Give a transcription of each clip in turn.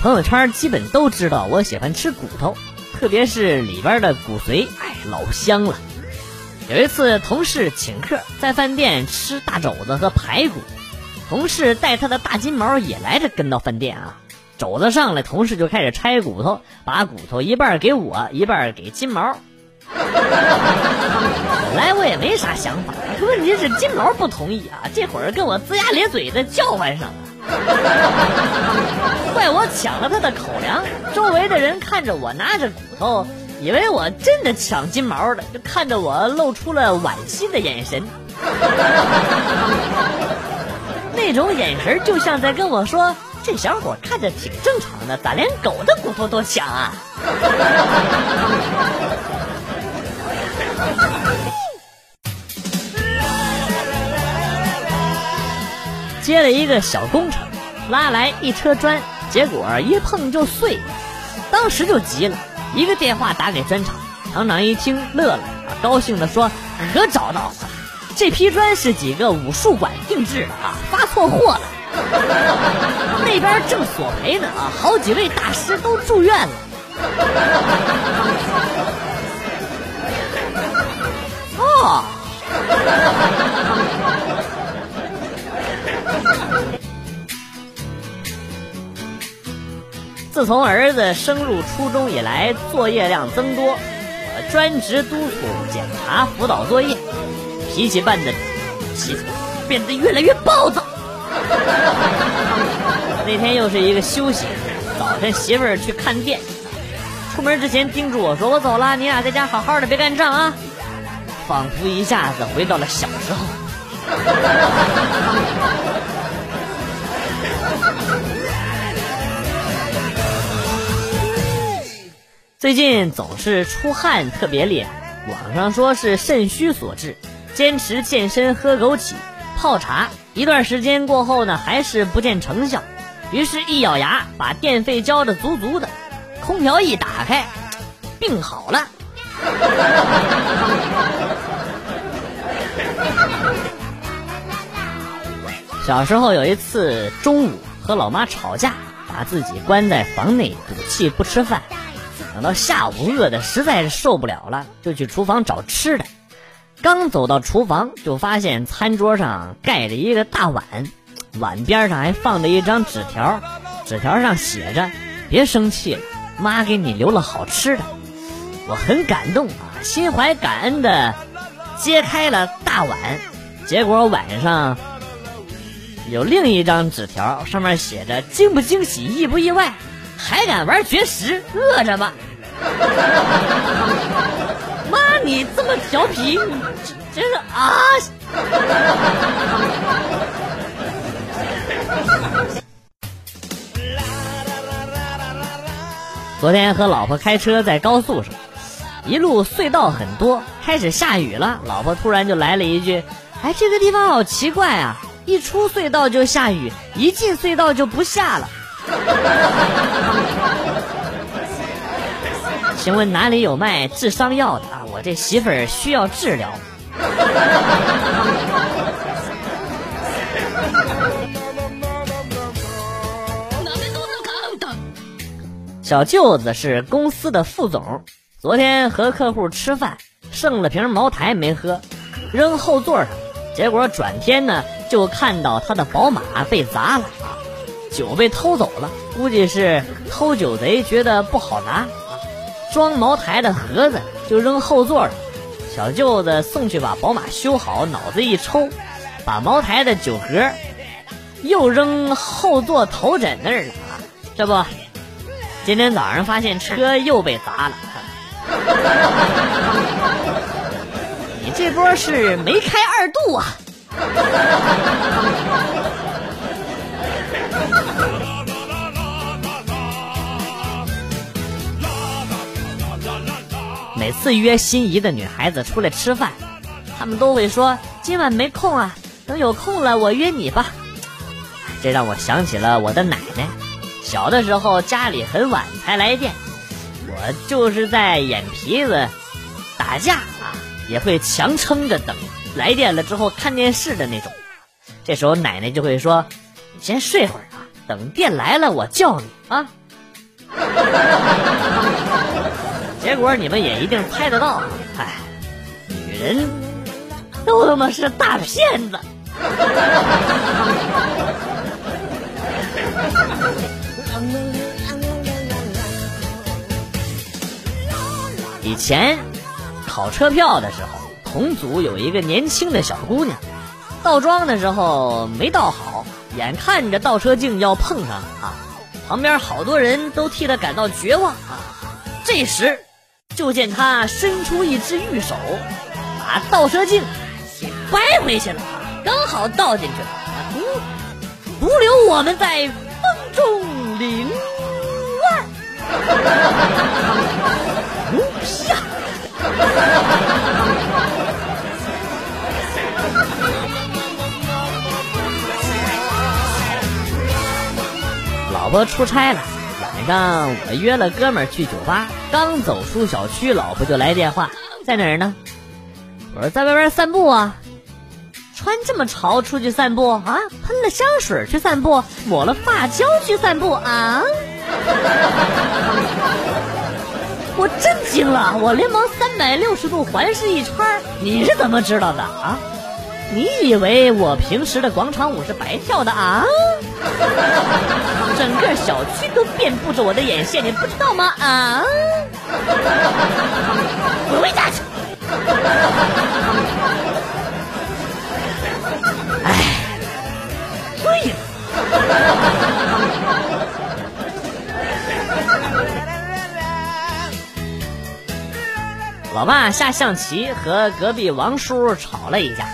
朋友圈基本都知道我喜欢吃骨头，特别是里边的骨髓，哎，老香了。有一次同事请客，在饭店吃大肘子和排骨，同事带他的大金毛也来着，跟到饭店啊。肘子上来，同事就开始拆骨头，把骨头一半给我，一半给金毛。本来我也没啥想法，问题是金毛不同意啊，这会儿跟我龇牙咧嘴的叫唤上了，怪我抢了他的口粮。周围的人看着我拿着骨头，以为我真的抢金毛的，就看着我露出了惋惜的眼神，那种眼神就像在跟我说：“这小伙看着挺正常的，咋连狗的骨头都抢啊？” 接了一个小工程，拉来一车砖，结果一碰就碎，当时就急了，一个电话打给砖厂，厂长一听乐了，高兴的说：“可找到了，这批砖是几个武术馆定制的啊，发错货了，那边正索赔呢啊，好几位大师都住院了。”哦。自从儿子升入初中以来，作业量增多，我专职督促检查辅导作业，脾气变得气变得越来越暴躁。那天又是一个休息，早晨媳妇儿去看店，出门之前叮嘱我说：“我走了，你俩在家好好的，别干仗啊。”仿佛一下子回到了小时候。最近总是出汗特别厉害，网上说是肾虚所致。坚持健身、喝枸杞、泡茶，一段时间过后呢，还是不见成效。于是，一咬牙，把电费交的足足的，空调一打开，病好了。小时候有一次中午和老妈吵架，把自己关在房内赌气不吃饭。等到下午饿的实在是受不了了，就去厨房找吃的。刚走到厨房，就发现餐桌上盖着一个大碗，碗边上还放着一张纸条，纸条上写着：“别生气了，妈给你留了好吃的。”我很感动啊，心怀感恩的揭开了大碗，结果晚上有另一张纸条，上面写着：“惊不惊喜，意不意外？”还敢玩绝食？饿着吧！妈，你这么调皮，你真是啊！昨天和老婆开车在高速上，一路隧道很多，开始下雨了。老婆突然就来了一句：“哎，这个地方好奇怪啊！一出隧道就下雨，一进隧道就不下了。”请问哪里有卖治伤药的啊？我这媳妇儿需要治疗。小舅子是公司的副总，昨天和客户吃饭，剩了瓶茅台没喝，扔后座上，结果转天呢就看到他的宝马被砸了。酒被偷走了，估计是偷酒贼觉得不好拿，装茅台的盒子就扔后座上。小舅子送去把宝马修好，脑子一抽，把茅台的酒盒又扔后座头枕那儿了。这不，今天早上发现车又被砸了。你这波是没开二度啊！每次约心仪的女孩子出来吃饭，他们都会说今晚没空啊，等有空了我约你吧。这让我想起了我的奶奶，小的时候家里很晚才来电，我就是在眼皮子打架啊，也会强撑着等来电了之后看电视的那种。这时候奶奶就会说：“你先睡会儿啊，等电来了我叫你啊。” 结果你们也一定猜得到，哎，女人都他妈是大骗子。以前考车票的时候，同组有一个年轻的小姑娘，倒桩的时候没倒好，眼看着倒车镜要碰上啊，旁边好多人都替她感到绝望啊。这时，就见他伸出一只玉手，把倒车镜给掰回去了，刚好倒进去了，独独留我们在风中凌乱。啪！老婆出差了，晚晚上我约了哥们儿去酒吧，刚走出小区，老婆就来电话，在哪儿呢？我说在外边散步啊。穿这么潮出去散步啊？喷了香水去散步？抹了发胶去散步啊？我震惊了，我连忙三百六十度环视一圈你是怎么知道的啊？你以为我平时的广场舞是白跳的啊？整个小区都遍布着我的眼线，你不知道吗？啊！回家去！哎，对了。老爸下象棋和隔壁王叔吵了一架，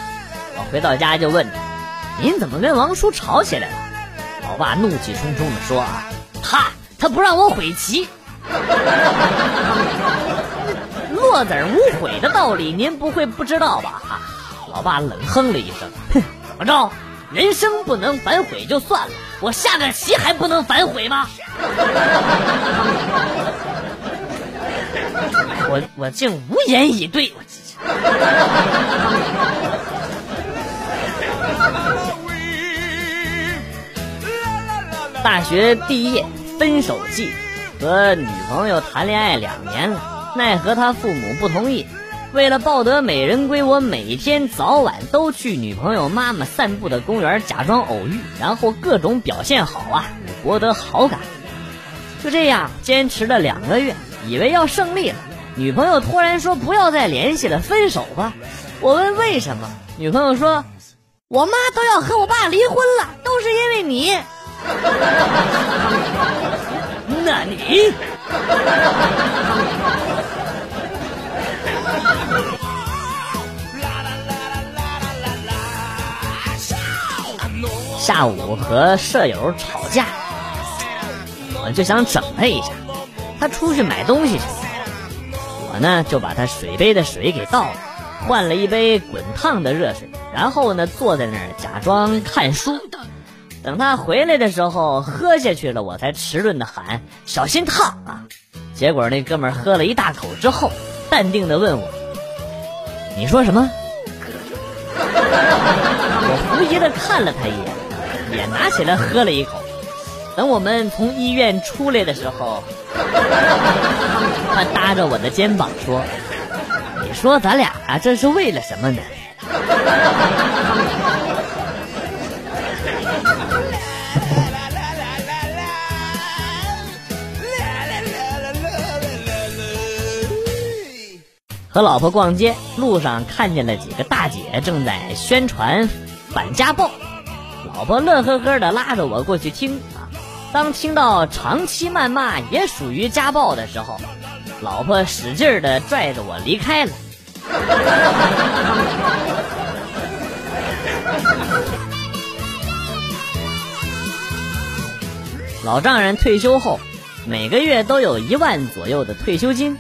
我回到家就问：“您怎么跟王叔吵起来了？”老爸怒气冲冲地说：“啊，他他不让我悔棋，落子无悔的道理您不会不知道吧？”啊，老爸冷哼了一声：“哼，怎么着？人生不能反悔就算了，我下个棋还不能反悔吗？” 我我竟无言以对。大学毕业，分手季，和女朋友谈恋爱两年了，奈何他父母不同意。为了抱得美人归，我每天早晚都去女朋友妈妈散步的公园，假装偶遇，然后各种表现好啊，博得好感。就这样坚持了两个月，以为要胜利了。女朋友突然说不要再联系了，分手吧。我问为什么，女朋友说，我妈都要和我爸离婚了，都是因为你。那你？下午和舍友吵架，我就想整他一下。他出去买东西去了。我呢就把他水杯的水给倒了，换了一杯滚烫的热水，然后呢坐在那儿假装看书。等他回来的时候喝下去了，我才迟钝的喊：“小心烫啊！”结果那哥们喝了一大口之后，淡定的问我：“你说什么？”我狐疑的看了他一眼，也拿起来喝了一口。等我们从医院出来的时候。他搭着我的肩膀说：“你说咱俩这是为了什么呢？”和老婆逛街，路上看见了几个大姐正在宣传反家暴，老婆乐呵呵的拉着我过去听。当听到长期谩骂也属于家暴的时候，老婆使劲的拽着我离开了。老丈人退休后，每个月都有一万左右的退休金，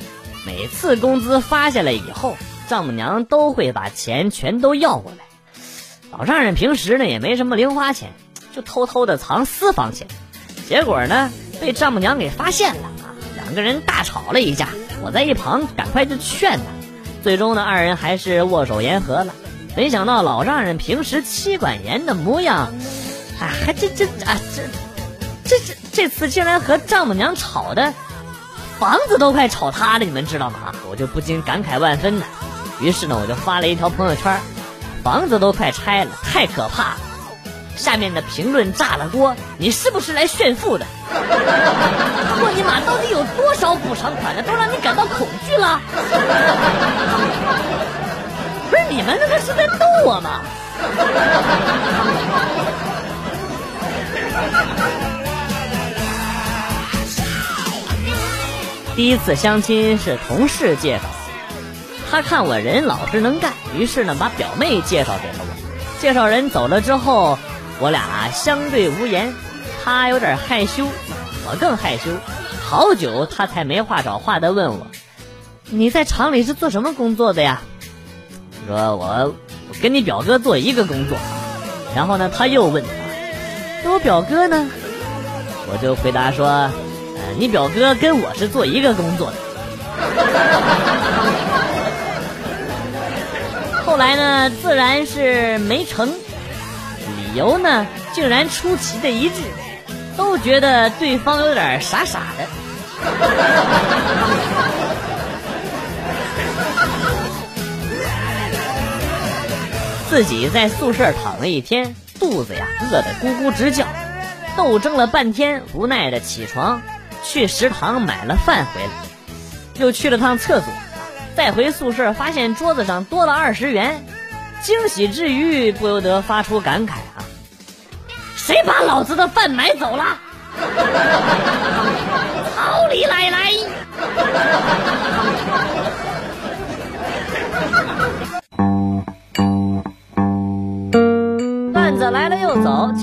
每次工资发下来以后，丈母娘都会把钱全都要过来。老丈人平时呢也没什么零花钱，就偷偷的藏私房钱。结果呢，被丈母娘给发现了啊！两个人大吵了一架，我在一旁赶快就劝他。最终呢，二人还是握手言和了。没想到老丈人平时妻管严的模样，啊，还这这啊这这这这次竟然和丈母娘吵的，房子都快吵塌了，你们知道吗？我就不禁感慨万分呢。于是呢，我就发了一条朋友圈，房子都快拆了，太可怕了。下面的评论炸了锅，你是不是来炫富的？我尼玛，到底有多少补偿款呢？都让你感到恐惧了？不是你们那个是在逗我吗？第一次相亲是同事介绍，他看我人老实能干，于是呢把表妹介绍给了我。介绍人走了之后。我俩相对无言，他有点害羞，我更害羞。好久他才没话找话的问我：“你在厂里是做什么工作的呀？”我说：“我我跟你表哥做一个工作。”然后呢，他又问：“那我表哥呢？”我就回答说：“呃，你表哥跟我是做一个工作的。”后来呢，自然是没成。理由呢，竟然出奇的一致，都觉得对方有点傻傻的。自己在宿舍躺了一天，肚子呀饿得咕咕直叫，斗争了半天，无奈的起床，去食堂买了饭回来，又去了趟厕所，再回宿舍发现桌子上多了二十元，惊喜之余不由得发出感慨啊。谁把老子的饭买走了？好李奶奶！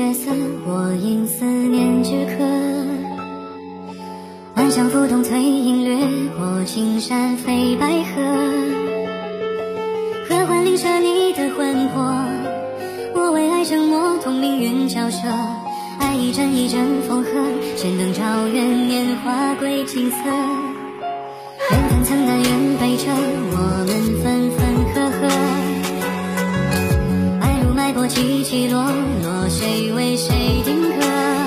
月色，我因思念之渴。晚霞浮动，翠影掠过青山，飞白鹤。合欢凌彻你的魂魄，我为爱沉默，同命运交涉。爱一阵一阵风和，谁灯照远年华，归青涩。起起落落谁为谁定格？